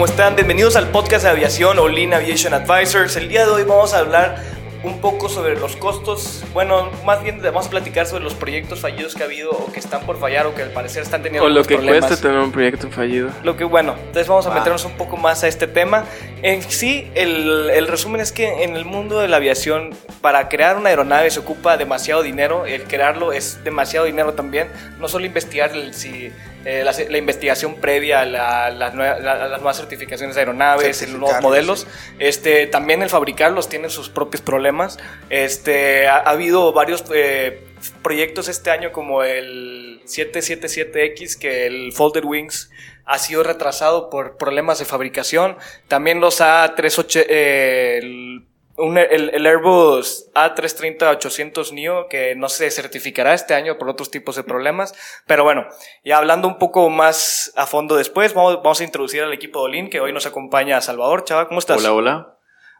¿Cómo están? Bienvenidos al podcast de aviación Olin Aviation Advisors. El día de hoy vamos a hablar un poco sobre los costos, bueno, más bien vamos a platicar sobre los proyectos fallidos que ha habido o que están por fallar o que al parecer están teniendo O lo que problemas. cuesta tener un proyecto fallido. Lo que bueno, entonces vamos a meternos un poco más a este tema. En sí, el, el resumen es que en el mundo de la aviación, para crear una aeronave se ocupa demasiado dinero. El crearlo es demasiado dinero también. No solo investigar el- si, eh, la, la investigación previa a, la- la las nuevas certificaciones de aeronaves, nuevos modelos. Este, también el fabricarlos tiene sus propios problemas. Este, ha, ha habido varios eh, proyectos este año como el 777X, que el Folded Wings ha sido retrasado por problemas de fabricación. También los A38, eh, el, un- el- el Airbus A330-800 NEO, que no se certificará este año por otros tipos de problemas. Pero bueno, ya hablando un poco más a fondo después, vamos, vamos a introducir al equipo de Olin, que hoy nos acompaña Salvador. Chava, ¿cómo estás? Hola, hola.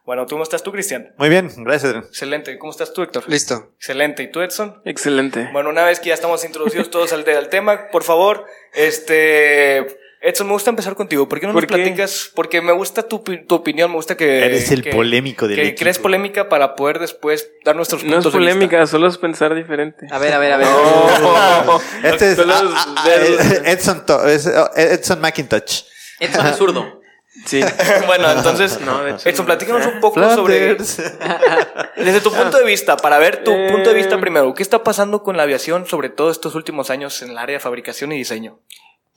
Bueno, ¿tú cómo estás tú, Cristian? Muy bien, gracias. Adrián. Excelente. ¿Cómo estás tú, Héctor? Listo. Excelente. ¿Y tú, Edson? Excelente. Bueno, una vez que ya estamos introducidos todos al, al tema, por favor, este... Edson, me gusta empezar contigo. ¿Por qué no ¿Por nos qué? platicas? Porque me gusta tu, tu opinión, me gusta que... Eres el que- polémico del Que equipo. crees polémica para poder después dar nuestros no puntos es de vista. polémica, solo es pensar diferente. A ver, a ver, a ver. Oh. Este es Solo ah, es ah, ver- Edson, es, oh, Edson McIntosh. Edson es zurdo. Sí. bueno, entonces, No, hecho, Edson, no. platícanos un poco sobre... Desde tu punto de vista, para ver tu Eh. punto de vista primero, ¿qué está pasando con la aviación, sobre todo estos últimos años en el área de fabricación y diseño?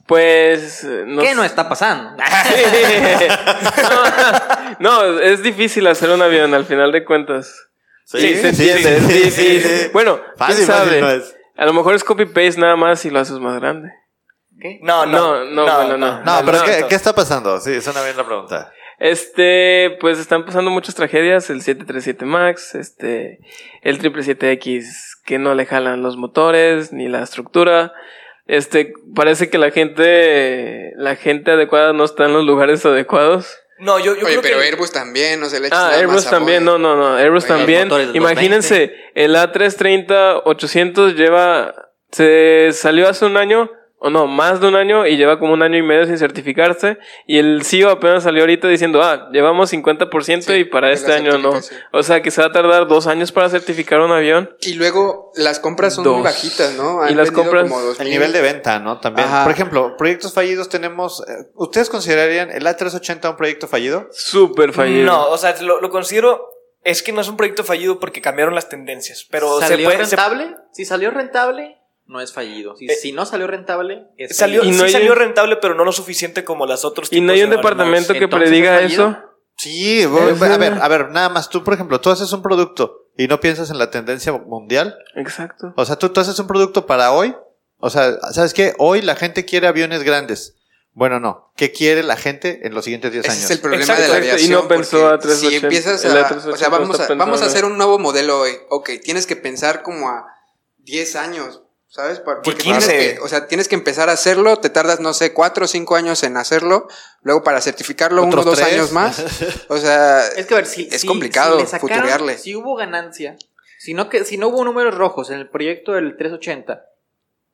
Pues. No, ¿Qué no está pasando? no, no, es difícil hacer un avión al final de cuentas. Sí, se sí, entiende, sí, es sí. Bueno, Fácil, quién sabe. fácil no. A lo mejor es copy-paste nada más y lo haces más grande. No, no, No, no, bueno, no. No, pero no, ¿qué, no. qué está pasando? Sí, suena bien la pregunta. Este, pues están pasando muchas tragedias, el 737 MAX, este, el 777X que no le jalan los motores ni la estructura. Este, parece que la gente, la gente adecuada no está en los lugares adecuados. No, yo, yo Oye, creo pero que... Airbus también, no se le Ah, Airbus también, no, no, no, Airbus también. Imagínense, el A330-800 lleva, se salió hace un año, o no, más de un año, y lleva como un año y medio sin certificarse, y el CEO apenas salió ahorita diciendo, ah, llevamos 50% Sí, y para este año no. O sea que se va a tardar dos años para certificar un avión. Y luego las compras son Dos. muy bajitas, ¿no? Han Y las compras- como El 2000. nivel de venta, ¿no? También. Ajá. Por ejemplo, proyectos fallidos tenemos. eh, ¿Ustedes considerarían el A380 un proyecto fallido? Súper fallido. No, o sea, lo, lo considero... Es que no es un proyecto fallido porque cambiaron las tendencias, pero se ¿Salió se- rentable? Si salió rentable, no es fallido. Si, Eh, si no salió rentable, es salió, fallido. Y no sí hay- salió rentable, pero no lo suficiente como las otros Y no hay un de departamento que prediga eso. Sí, a ver, a ver, nada más. Tú, por ejemplo, tú haces un producto y no piensas en la tendencia mundial. Exacto. O sea, tú, tú haces un producto para hoy. O sea, ¿sabes qué? Hoy la gente quiere aviones grandes. Bueno, no. ¿Qué quiere la gente en los siguientes 10 Ese años? es el problema Exacto, de la exacto. Y aviación. no pensó a 380. Si empiezas El a... A380 O sea, vamos a, vamos a hacer un nuevo modelo hoy. Ok, tienes que pensar como a 10 años. ¿Sabes? Por- Porque tienes 15. que, o sea, tienes que empezar a hacerlo, te tardas, no sé, 4 o 5 años en hacerlo, luego para certificarlo uno o dos tres. años más. O sea, Es que a ver, si, Es si- complicado si le sacaron- futurearle. Si hubo ganancia, si no, que, si no hubo números rojos en el proyecto del 380,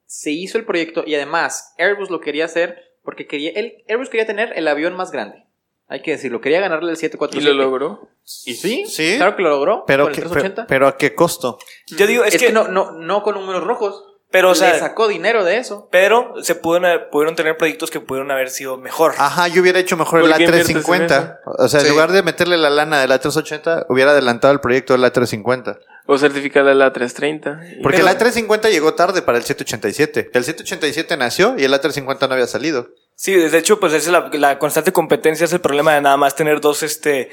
se hizo el proyecto y además Airbus lo quería hacer porque quería, él, Airbus quería tener el avión más grande. Hay que decirlo, quería ganarle el Y 747. lo logró. ¿Y sí? Sí. Claro que lo logró. Pero, con el que- 380. pero, pero ¿a qué costo? Yo digo, es, es, que, no, no, no con números rojos. Pero, o Le sea, sacó dinero de eso. pero se pudieron, pudieron tener proyectos que pudieron haber sido mejor. Ajá, yo hubiera hecho mejor el ¿Por qué inviertes en A350. O sea, en Sí. lugar de meterle la lana del A380, hubiera adelantado el proyecto del A350. O certificar el A330. Porque Pero- el A350 llegó tarde para el 787. El 787 nació y el A350 no había salido. Sí, de hecho, pues es la, la constante competencia es el problema de nada más tener dos este,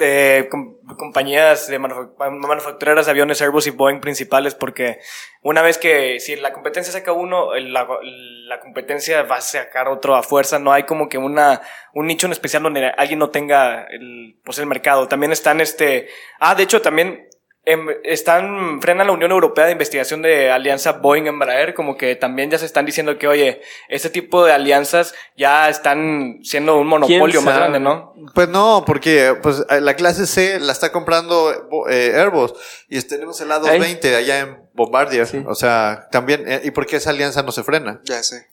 eh, com- compañías de manufac- manufactureras de aviones Airbus y Boeing principales, porque una vez que si la competencia saca uno, la, la competencia va a sacar otro a fuerza, no hay como que una, un nicho en especial donde alguien no tenga el, pues el mercado. También están este, ah, de hecho también están, frenan la Unión Europea de Investigación de Alianza Boeing-Embraer, como que también ya se están diciendo que, oye, este tipo de alianzas ya están siendo un monopolio más grande, ¿no? Pues no, porque pues eh, la clase C la está comprando eh, Airbus y tenemos el A220 allá en Bombardier. Sí. O sea, también, eh, ¿y por qué esa alianza no se frena? Ya sé.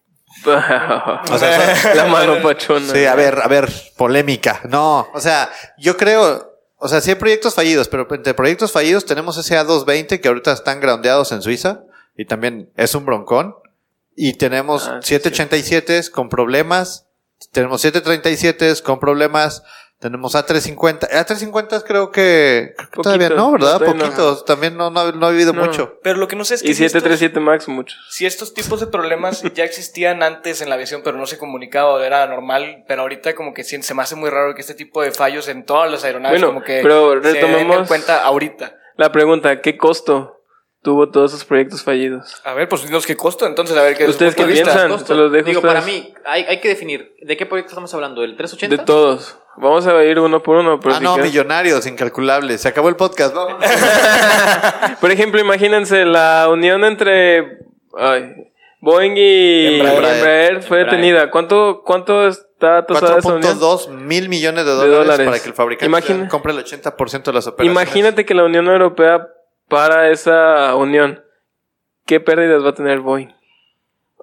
o sea, la mano pachona. Sí, a ver, a ver, polémica. No, o sea, yo creo, o sea, sí hay proyectos fallidos, pero entre proyectos fallidos tenemos ese A220 que ahorita están groundeados en Suiza y también es un broncón. Y tenemos Ah, sí, 787 con problemas, tenemos 737 con problemas, tenemos A350. A350 creo que, creo que todavía Poquito, no, ¿verdad? todavía no. Poquitos, también no, no, no ha vivido No. mucho. Pero lo que no sé es que Y si estos- 737 Max, muchos. si estos tipos de problemas ya existían antes en la aviación, pero no se comunicaba, era normal, pero ahorita como que se me hace muy raro que este tipo de fallos en todas las aeronaves Bueno, como que pero se den en retomemos- cuenta ahorita. La pregunta, ¿qué costo tuvo todos esos proyectos fallidos? A ver, pues dinos qué costo, entonces a ver qué ¿Ustedes qué piensan? Se los dejo Digo, ustedes. para mí, hay, hay que definir. ¿De qué proyecto estamos hablando? ¿Del 380? De todos. Vamos a ir uno por uno. Pero ah, si no, quieres- millonarios, incalculables. Se acabó el podcast, ¿no? Por ejemplo, imagínense la unión entre ay, Boeing y Embraer. Embraer, fue Embraer. detenida. ¿Cuánto, cuánto está tosada esa unión? 4.2 mil millones de dólares, dólares. para que el fabricante Imagina- compre el 80% de las operaciones. Imagínate que la Unión Europea para esa unión. ¿Qué pérdidas va a tener Boeing?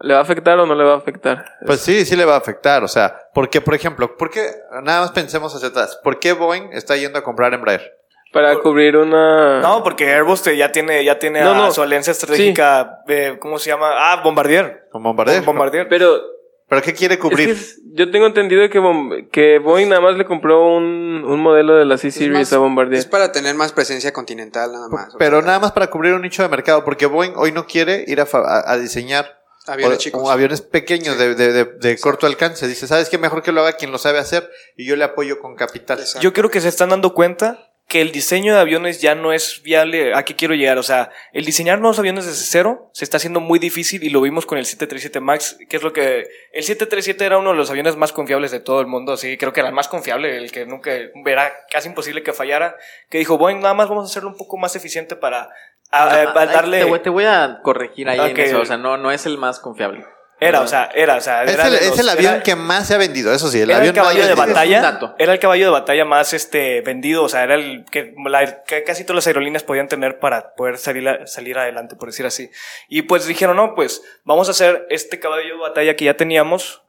¿Le va a afectar o no le va a afectar? Pues sí, sí le va a afectar. O sea, porque, por ejemplo, ¿por qué? Nada más pensemos hacia atrás. ¿Por qué Boeing está yendo a comprar Embraer? Para cubrir una... No, porque Airbus te- ya tiene, ya tiene No, a no. su alianza estratégica, eh, ¿cómo se llama? Ah, Bombardier. Con Bombardier. Bombardier. Pero ¿Pero qué quiere es cubrir? que es- yo tengo entendido que, Bom- que Boeing nada más le compró un, un modelo de la C-Series a Bombardier. Es para tener más presencia continental nada más. Pero sea, nada más para cubrir un nicho de mercado, porque Boeing hoy no quiere ir a, fa- a- a diseñar Aviones o- chicos. o aviones pequeños de, de- de- de corto alcance. Dice, ¿sabes qué? Mejor que lo haga quien lo sabe hacer y yo le apoyo con capital. Exacto. Yo creo que se están dando cuenta que el diseño de aviones ya no es viable. ¿A qué quiero llegar? O sea, el diseñar nuevos aviones desde cero se está haciendo muy difícil y lo vimos con el 737 MAX, que es lo que... El 737 era uno de los aviones más confiables de todo el mundo, así creo que era el más confiable, el que nunca era casi imposible que fallara, que dijo, Boeing, nada más vamos a hacerlo un poco más eficiente para, a- eh, para ah. Te voy, te voy a corregir ahí en eso. O sea, no, no es el más confiable. Era, o sea, era, o sea... Es era el, de es los- el avión era- que más se ha vendido, eso sí. El era avión el caballo más de vendido. batalla. Es. Era el caballo de batalla más este vendido. O sea, era el que, la- que casi todas las aerolíneas podían tener para poder salir, a- salir adelante, por decir así. Y pues dijeron, no, pues vamos a hacer este caballo de batalla que ya teníamos,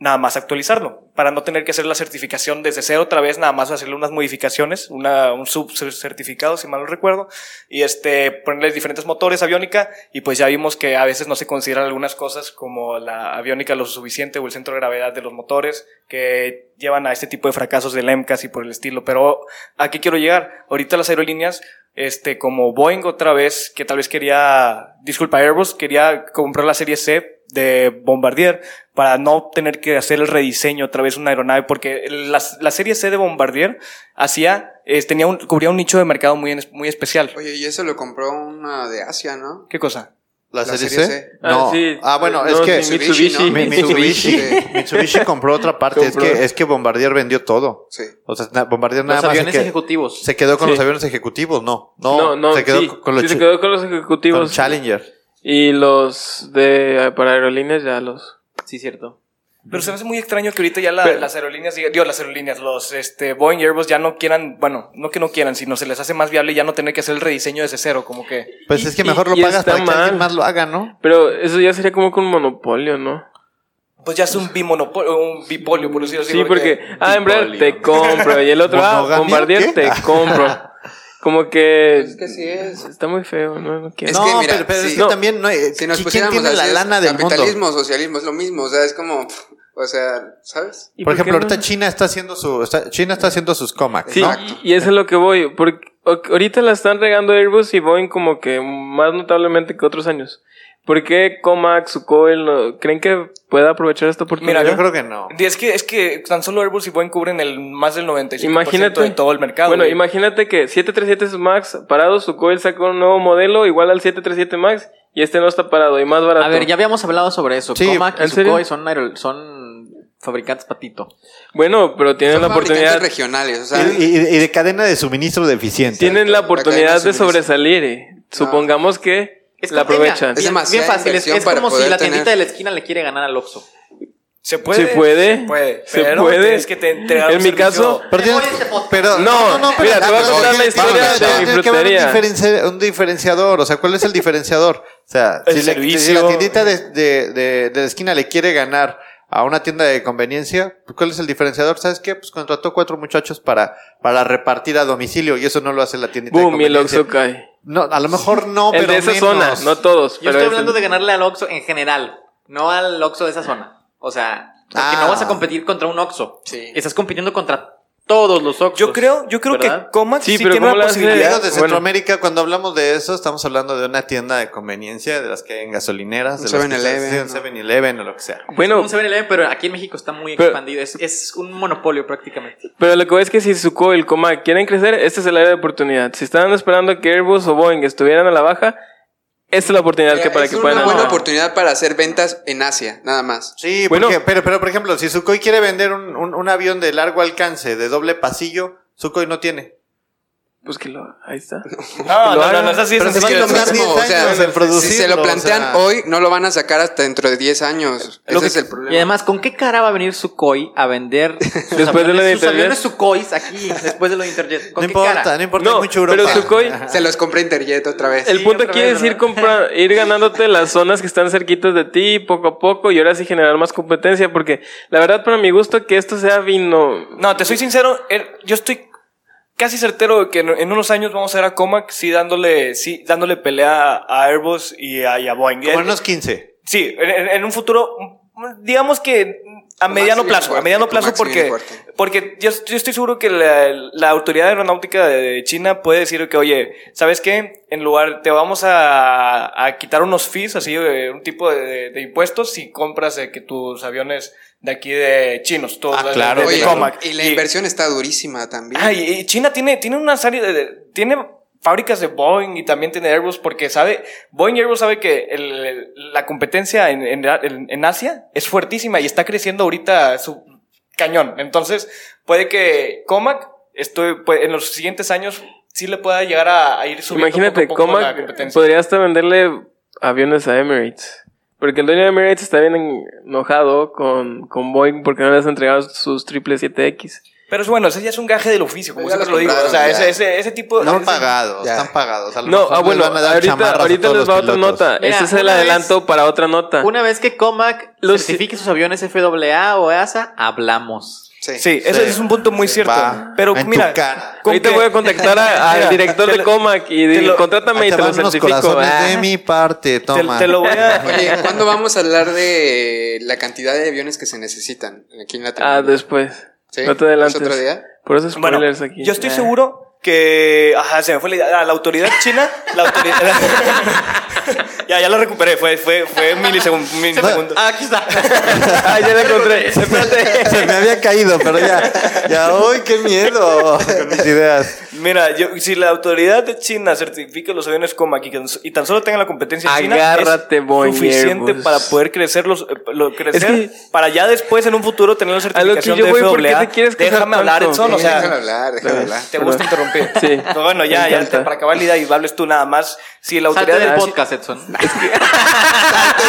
nada más actualizarlo. Para no tener que hacer la certificación desde cero otra vez, nada más hacerle unas modificaciones, una, un subcertificado, si mal no recuerdo. Y este, ponerle diferentes motores aviónica. Y pues ya vimos que a veces no se consideran algunas cosas como la aviónica lo suficiente o el centro de gravedad de los motores que llevan a este tipo de fracasos del MCAS y por el estilo. Pero ¿a qué quiero llegar? Ahorita las aerolíneas, este, como Boeing otra vez, que tal vez quería, disculpa, Airbus, quería comprar la serie C de Bombardier para no tener que hacer el rediseño otra vez una aeronave, porque la, la serie C de Bombardier hacía, eh, tenía un, cubría un nicho de mercado muy, muy especial. Oye, y eso lo compró una de Asia, ¿no? ¿Qué cosa? ¿La, La serie, serie C? C. Ah, No. sí. Ah, bueno, No, es que sí, Mitsubishi, ¿no? Mi- Mitsubishi, Sí. Mitsubishi compró otra parte. Es que, es que Bombardier vendió todo. Sí. O sea, Bombardier nada Los más se, aviones que- ejecutivos. se quedó con Sí. los aviones ejecutivos, no. No, no, no, se quedó sí, con los sí, se quedó con los con ejecutivos. Challenger. Y los de eh, para aerolíneas ya los. Sí, cierto. Pero se me hace muy extraño que ahorita ya la- Pero- las aerolíneas, digo, las aerolíneas, los este, Boeing y Airbus ya no quieran, bueno, no que no quieran, sino se les hace más viable ya no tener que hacer el rediseño desde cero, como que... Pues Y- es que y- mejor lo y pagas para que alguien mal. más lo haga, ¿no? Pero eso ya sería como con un monopolio, ¿no? Pues ya es un bimonopolio, un bipolio, por decirlo así. Sí, porque, ah, Embraer te compro. Y el otro, ah. Bombardier ¿Qué? te compro. Como que Es que sí es. está muy feo, no, no quiero. Es no, que, mira, pero, pero es sí. que No. también no, eh, Si nos ¿quién pusiéramos tiene la es lana del mundo? capitalismo o socialismo es lo mismo, o sea, es como, o sea, ¿sabes? ¿Y Por ejemplo, no? ahorita China está haciendo su está- China está haciendo sus comacs, Sí, ¿no? Exacto. y, y eso es lo que voy. Porque ahorita la están regando Airbus y Boeing como que más notablemente que otros años. ¿Por qué Comac, Sucoil, no- creen que pueda aprovechar esta oportunidad? Mira, Yo creo que no. Es que, es que tan solo Airbus y Boeing cubren el más del 95% Imagínate. de todo el mercado. Bueno, güey. imagínate que 737 Max parado, Sucoil saca un nuevo modelo igual al 737 Max y este no está parado y más barato. A ver, ya habíamos hablado sobre eso. Sí, Comac y. Sukhoi son, son fabricantes patito. Bueno, pero tienen Son la oportunidad, regionales, o sea, Y, y- y de cadena de suministro deficiente. tienen la oportunidad de sobresalir. eh. Supongamos que la como- mira, aprovechan. Es bien- bien fácil. Es, es como si la tener- tiendita de la esquina le quiere ganar al Oxxo. Se puede. Se puede. Se puede. Se pero puede. tienes que te En mi servicio- caso, Pero, tienes- este podcast. pero- No, mira, te voy a pero contar la historia de mi que haber frutería. Un, diferenci- un diferenciador, o sea, ¿cuál es el diferenciador? O sea, El si, le- servicio. si la tiendita de, de, de- de la esquina le quiere ganar a una tienda de conveniencia, pues, ¿cuál es el diferenciador? ¿Sabes qué? Pues contrató cuatro muchachos para, para repartir a domicilio y eso no lo hace la tiendita de boom, y el conveniencia. Oxxo cae. No, a lo mejor no, el pero de esa menos. zona, no todos. Yo pero estoy es hablando el- de ganarle al Oxxo en general, no al Oxxo de esa zona. O sea, porque Ah. no vas a competir contra un Oxxo. Sí. Estás compitiendo contra todos los Oxxos. Yo creo, yo creo ¿verdad? que Comac Sí, sí, pero tiene ¿cómo hace? posibilidad. De Bueno. Centroamérica, cuando hablamos de eso, estamos hablando de una tienda de conveniencia, de las que hay en gasolineras, Un de las que 7-Eleven, sí, un ¿no? 7-Eleven o lo que sea. Bueno, un 7-Eleven, pero aquí en México está muy Pero- expandido. Es, es un monopolio prácticamente. Pero lo que voy es que si Suco y el Comac quieren crecer, este es el área de oportunidad. Si estaban esperando que Airbus o Boeing estuvieran a la baja, esta es la oportunidad que para es que una puedan. buena Ah. oportunidad para hacer ventas en Asia, nada más. Sí, Bueno. porque, pero, pero por ejemplo, si Sukhoi quiere vender un, un, un avión de largo alcance, de doble pasillo, Sukhoi no tiene. Pues que lo, ahí está. No, no, no, no, es así. Pero es se Mismo, 10 o sea, en si se lo o plantean sea. hoy, no lo van a sacar hasta dentro de 10 años. Lo Ese que- es el problema. Y además, ¿con qué cara va a venir Sukhoi a vender sus Después de lo de aviones, sus aviones Sukhois aquí, después de lo de Interjet? ¿Con No qué importa, cara? no importa, No, es mucho Europa. pero Sukhoi, Se los compré Interjet otra vez. el Sí, punto aquí es ir, ¿verdad? compra- ir ganándote las zonas que están cerquitas de ti poco a poco y ahora sí generar más competencia. Porque la verdad, para mi gusto, que esto sea vino. No, te soy sincero, er- yo estoy casi certero de que en, en unos años vamos a ver a Comac sí dándole, sí, dándole pelea a Airbus y a, y a Boeing. Como en unos 15. Sí, en, en- un futuro, digamos que a mediano plazo, a mediano plazo porque, porque yo, yo estoy seguro que la, la autoridad aeronáutica de China puede decir que, oye, ¿sabes qué? En lugar, te vamos a, a quitar unos fees, así, eh, un tipo de, de impuestos si compras eh, que tus aviones de aquí de chinos, todos Ah, claro, de, de Oye, Comac. y la inversión está durísima también. Ah, y, y China tiene, tiene una serie de, de- tiene fábricas de Boeing y también tiene Airbus porque sabe, Boeing y Airbus sabe que el- el- la competencia en, en, en- Asia es fuertísima y está creciendo ahorita su cañón. Entonces, puede que Comac estoy, pues, en los siguientes años sí le pueda llegar a, a ir subiendo Imagínate, poco a poco la Comac competencia. podría hasta venderle aviones a Emirates. Porque el dueño de Emirates está bien enojado con, con Boeing porque no les han entregado sus 777X. Pero es bueno, ese ya es un gaje del oficio, como siempre lo digo. O sea, ese, ese, ese tipo Están ese- pagados, Ya. están pagados. A lo No, mejor ah, les bueno, dar ahorita, ahorita les va otra nota. Mira, este es el vez- adelanto para otra nota. Una vez que Comac Los- certifique sus aviones FAA o EASA, hablamos. Sí. Sí, ese es un punto muy cierto. Va pero en tu mira, cara. Ahorita que- voy a contactar al Mira, director te de Comac y te lo- contrátame Ahí y te lo certifico. Ah. de mi parte, te, toma. te lo voy a... Oye, ¿cuándo vamos a hablar de la cantidad de aviones que se necesitan aquí en Ah, Latinoamérica? después. ¿Sí? No te adelantes. ¿Es otro día? Por eso Bueno, spoilers aquí. yo estoy Ah. seguro que. Ajá, se me fue la idea. Ah, La autoridad china. La autoridad. ya, ya la recuperé. Fue, fue, fue un milisegun- un milisegundo. Ah, aquí está. Ah, ya la encontré. Espérate. Se me había caído, pero ya. Ya, uy, qué miedo con mis ideas. Mira, yo, si la autoridad de China certifica los aviones Comac y, que- y tan solo tenga la competencia en China, Agárrate, es suficiente Airbus. para poder crecer los, eh, lo- crecer, que- para ya después en un futuro tener la A lo que certificación yo de voy, ¿por qué FAA. te quieres Déjame hablar? Edson, o sea, déjame hablar, déjame hablar. te gusta interrumpir. Sí. Pero bueno, ya, ya, te- para acabar la idea y hables tú nada más. Si la Salte autoridad del de podcast, Edson. Salte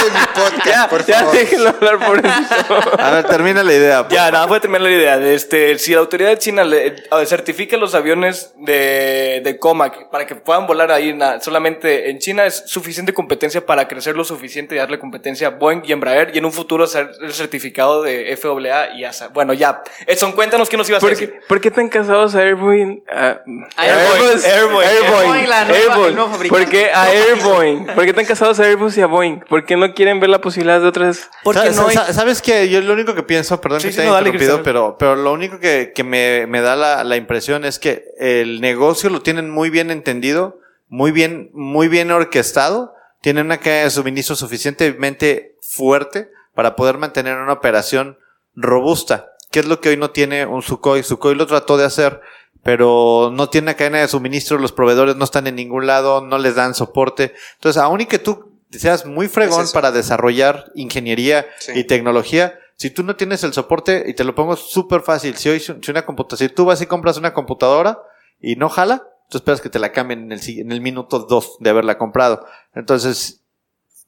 de mi podcast, Ya, por ya favor. déjenlo hablar por eso. A ver, termina la idea. Ya, favor. nada, voy a terminar la idea. Este, si la autoridad de China le, eh, certifica los aviones de, de Comac para que puedan volar ahí na- solamente en China, es suficiente competencia para crecer lo suficiente y darle competencia a Boeing y Embraer y en un futuro ser el certificado de FAA y ASA. Bueno, ya. Edson, cuéntanos qué nos ibas a ¿Por decir. qué, por qué están casados a Airboeing? A, Airboeing, Airboeing, Airboeing, la nueva- el nuevo fabricante. ¿Por qué a Airboeing? ¿Por qué están casados a Airbus y a Boeing? ¿Por qué no quieren ver la posibilidad de otras? Porque no hay... ¿Sabes qué? Yo lo único que pienso, perdón Sí, que sí, te haya no, dale, pero, pero lo único que, que me, me da la, la impresión es que el negocio lo tienen muy bien entendido, muy bien, muy bien orquestado, tienen una cadena de suministro suficientemente fuerte para poder mantener una operación robusta, que es lo que hoy no tiene un Sukhoi. Sukhoi lo trató de hacer, pero no tiene una cadena de suministro, los proveedores no están en ningún lado, no les dan soporte. Entonces, aún y que tú seas muy fregón Es para desarrollar ingeniería Sí. y tecnología, si tú no tienes el soporte, y te lo pongo súper fácil, si hoy si una computadora, si tú vas y compras una computadora y no jala, tú esperas que te la cambien en el, en el minuto 2 de haberla comprado. Entonces,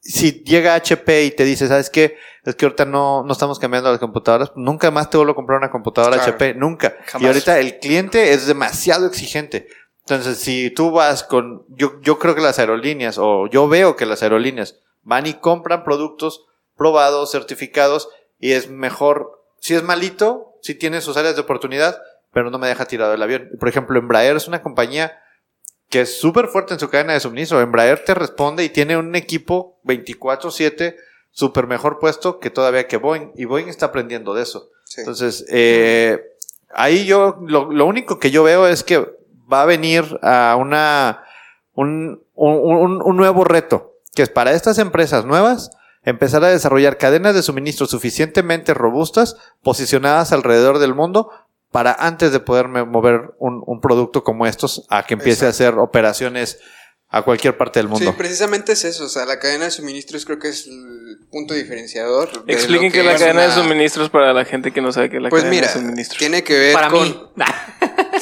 si llega HP y te dice, ¿sabes qué? Es que ahorita no, no estamos cambiando las computadoras, nunca más te vuelvo a comprar una computadora Claro. HP, nunca. Jamás. Y ahorita el cliente es demasiado exigente. Entonces, si tú vas con, yo, yo creo que las aerolíneas, o yo veo que las aerolíneas van y compran productos probados, certificados, y es mejor, si es malito, si tiene sus áreas de oportunidad, pero no me deja tirado el avión. Por ejemplo, Embraer es una compañía que es súper fuerte en su cadena de suministro. Embraer te responde y tiene un equipo 24/7 súper mejor puesto que todavía que Boeing. Y Boeing está aprendiendo de eso. Sí. Entonces, eh, ahí yo, lo, lo único que yo veo es que va a venir a una, un, un, un- un nuevo reto, que es para estas empresas nuevas empezar a desarrollar cadenas de suministro suficientemente robustas, posicionadas alrededor del mundo, para antes de poder me- mover un, un producto como estos a que empiece a hacer operaciones a cualquier parte del Sí, mundo. precisamente es eso. O sea, la cadena de suministros creo que es el punto diferenciador. de Expliquen lo que, la es cadena de suministros para la gente que no sabe que es la Pues cadena mira, de suministros. tiene que ver Para con. mí.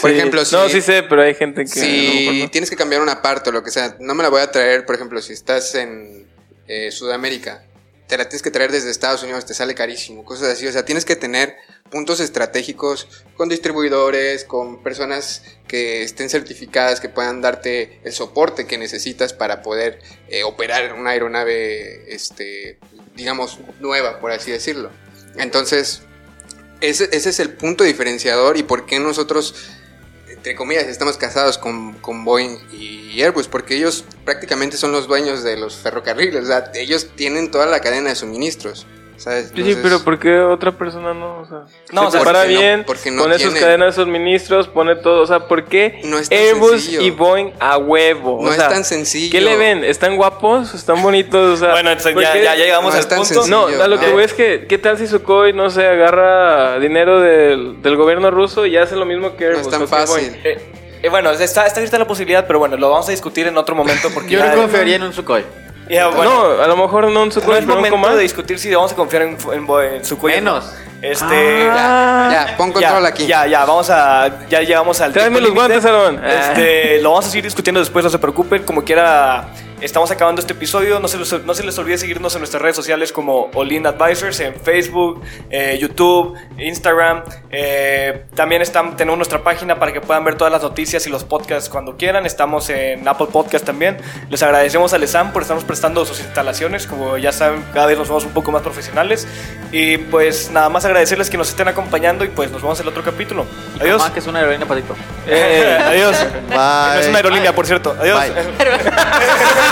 Por Sí. ejemplo, si, No, sí sé, pero hay gente que. si no. tienes que cambiar una parte o lo que sea, no me la voy a traer, por ejemplo, si estás en eh, Sudamérica, te la tienes que traer desde Estados Unidos, te sale carísimo, cosas así. O sea, tienes que tener puntos estratégicos con distribuidores, con personas que estén certificadas, que puedan darte el soporte que necesitas para poder eh, operar una aeronave, este, digamos, nueva, por así decirlo. Entonces, ese, es el punto diferenciador y por qué nosotros, entre comillas, estamos casados con, con Boeing y Airbus, porque ellos prácticamente son los dueños de los ferrocarriles, ellos tienen toda la cadena de suministros. ¿Sabes? Sí, pero ¿por qué otra persona no? O sea, No, se o sea, prepara no- bien, porque no pone sus cadenas de suministros, pone todo. O sea, ¿por qué No es tan Airbus sencillo. y Boeing a huevo? no o es tan sencillo. ¿Qué le ven? ¿Están guapos? ¿Están bonitos? O sea, Bueno, entonces ¿por ya, llegamos No al es tan punto. sencillo. No, a lo que no. voy es que, ¿qué tal si Sukhoi, no sé, agarra dinero del, del gobierno ruso y hace lo mismo que No Airbus? es tan fácil. Boeing? Eh, eh, bueno, está, está la posibilidad, pero bueno, lo vamos a discutir en otro momento porque Yo no confiaría en un Sukhoi. Ya, bueno, no, a lo mejor no un no Sukhoi, es pero un momento Command. de discutir si vamos a confiar en, en, en su cuello. Menos. Este, Ah. Ya, ya, pon control ya, aquí. Ya, ya, vamos a. Ya llegamos al. Tráeme los guantes, Aaron. Este, lo vamos a seguir discutiendo después, no se preocupen. Como quiera, estamos acabando este episodio. No se les, no se les olvide seguirnos en nuestras redes sociales como Olin Advisors en Facebook, eh, YouTube, Instagram. Eh, también están, tenemos nuestra página para que puedan ver todas las noticias y los podcasts cuando quieran. Estamos en Apple Podcast también. Les agradecemos a Lesan por estarnos prestando sus instalaciones. Como ya saben, cada vez nos vemos un poco más profesionales. Y pues nada más agradecerles que nos estén acompañando y pues nos vemos en el otro capítulo. Adiós. Que es una aerolínea patito. Eh, adiós. Bye. No es una aerolínea, por cierto. Adiós. Bye.